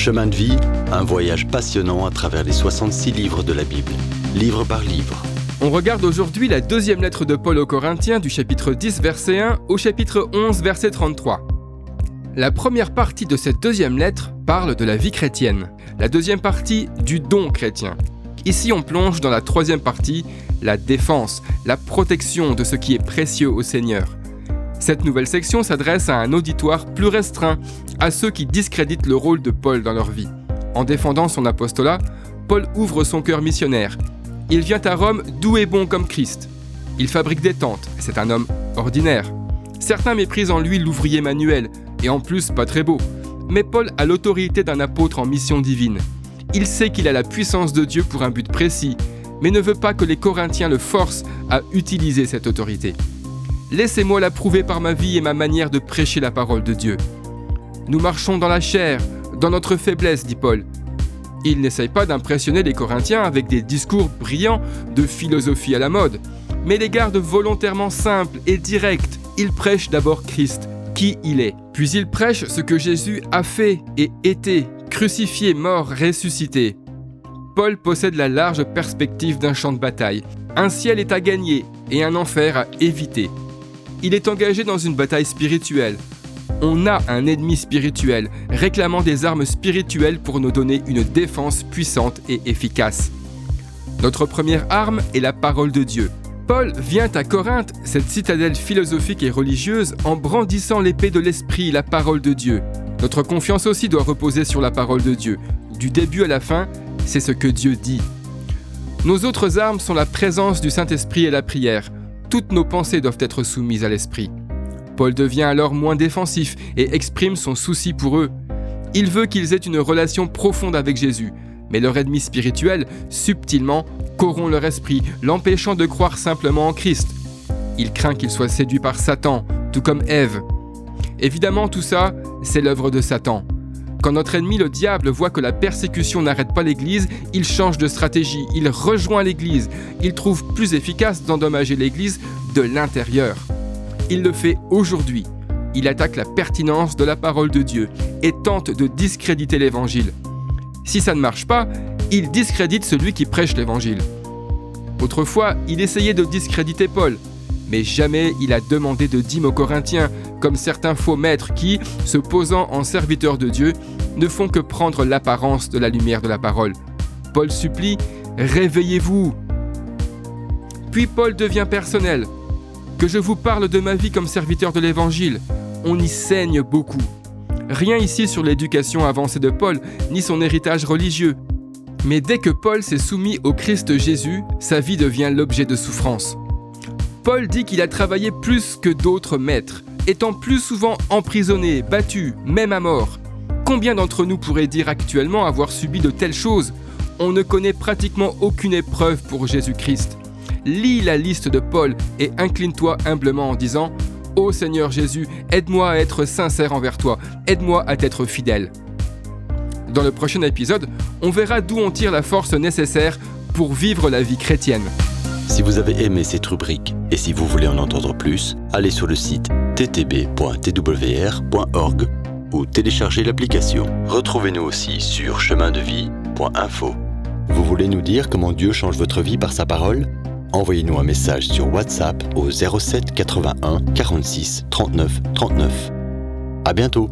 Chemin de vie, un voyage passionnant à travers les 66 livres de la Bible, livre par livre. On regarde aujourd'hui la deuxième lettre de Paul aux Corinthiens du chapitre 10 verset 1 au chapitre 11 verset 33. La première partie de cette deuxième lettre parle de la vie chrétienne, la deuxième partie du don chrétien. Ici on plonge dans la troisième partie, la défense, la protection de ce qui est précieux au Seigneur. Cette nouvelle section s'adresse à un auditoire plus restreint, à ceux qui discréditent le rôle de Paul dans leur vie. En défendant son apostolat, Paul ouvre son cœur missionnaire. Il vient à Rome doux et bon comme Christ. Il fabrique des tentes, c'est un homme ordinaire. Certains méprisent en lui l'ouvrier manuel, et en plus pas très beau. Mais Paul a l'autorité d'un apôtre en mission divine. Il sait qu'il a la puissance de Dieu pour un but précis, mais ne veut pas que les Corinthiens le forcent à utiliser cette autorité. Laissez-moi l'approuver par ma vie et ma manière de prêcher la parole de Dieu. Nous marchons dans la chair, dans notre faiblesse, dit Paul. Il n'essaye pas d'impressionner les Corinthiens avec des discours brillants de philosophie à la mode, mais les garde volontairement simples et directs. Il prêche d'abord Christ, qui il est. Puis il prêche ce que Jésus a fait et été, crucifié, mort, ressuscité. Paul possède la large perspective d'un champ de bataille. Un ciel est à gagner et un enfer à éviter. Il est engagé dans une bataille spirituelle. On a un ennemi spirituel, réclamant des armes spirituelles pour nous donner une défense puissante et efficace. Notre première arme est la parole de Dieu. Paul vient à Corinthe, cette citadelle philosophique et religieuse, en brandissant l'épée de l'esprit, la parole de Dieu. Notre confiance aussi doit reposer sur la parole de Dieu. Du début à la fin, c'est ce que Dieu dit. Nos autres armes sont la présence du Saint-Esprit et la prière toutes nos pensées doivent être soumises à l'Esprit. Paul devient alors moins défensif et exprime son souci pour eux. Il veut qu'ils aient une relation profonde avec Jésus, mais leur ennemi spirituel, subtilement, corrompt leur esprit, l'empêchant de croire simplement en Christ. Il craint qu'ils soient séduits par Satan, tout comme Ève. Évidemment, tout ça, c'est l'œuvre de Satan. Quand notre ennemi, le diable, voit que la persécution n'arrête pas l'Église, il change de stratégie, il rejoint l'Église, il trouve plus efficace d'endommager l'Église de l'intérieur. Il le fait aujourd'hui. Il attaque la pertinence de la parole de Dieu et tente de discréditer l'Évangile. Si ça ne marche pas, il discrédite celui qui prêche l'Évangile. Autrefois, il essayait de discréditer Paul, mais jamais il a demandé de dîmes aux Corinthiens, comme certains faux maîtres qui, se posant en serviteurs de Dieu, ne font que prendre l'apparence de la lumière de la parole. Paul supplie Réveillez-vous Puis Paul devient personnel. Que je vous parle de ma vie comme serviteur de l'Évangile. On y saigne beaucoup. Rien ici sur l'éducation avancée de Paul, ni son héritage religieux. Mais dès que Paul s'est soumis au Christ Jésus, sa vie devient l'objet de souffrance. Paul dit qu'il a travaillé plus que d'autres maîtres, étant plus souvent emprisonné, battu, même à mort. Combien d'entre nous pourraient dire actuellement avoir subi de telles choses? On ne connaît pratiquement aucune épreuve pour Jésus-Christ. Lis la liste de Paul et incline-toi humblement en disant Ô Seigneur Jésus, aide-moi à être sincère envers toi, aide-moi à t'être fidèle. Dans le prochain épisode, on verra d'où on tire la force nécessaire pour vivre la vie chrétienne. Si vous avez aimé cette rubrique et si vous voulez en entendre plus, allez sur le site ttb.twr.org ou téléchargez l'application. Retrouvez-nous aussi sur chemindevie.info. Vous voulez nous dire comment Dieu change votre vie par sa parole? Envoyez-nous un message sur WhatsApp au 07 81 46 39 39. À bientôt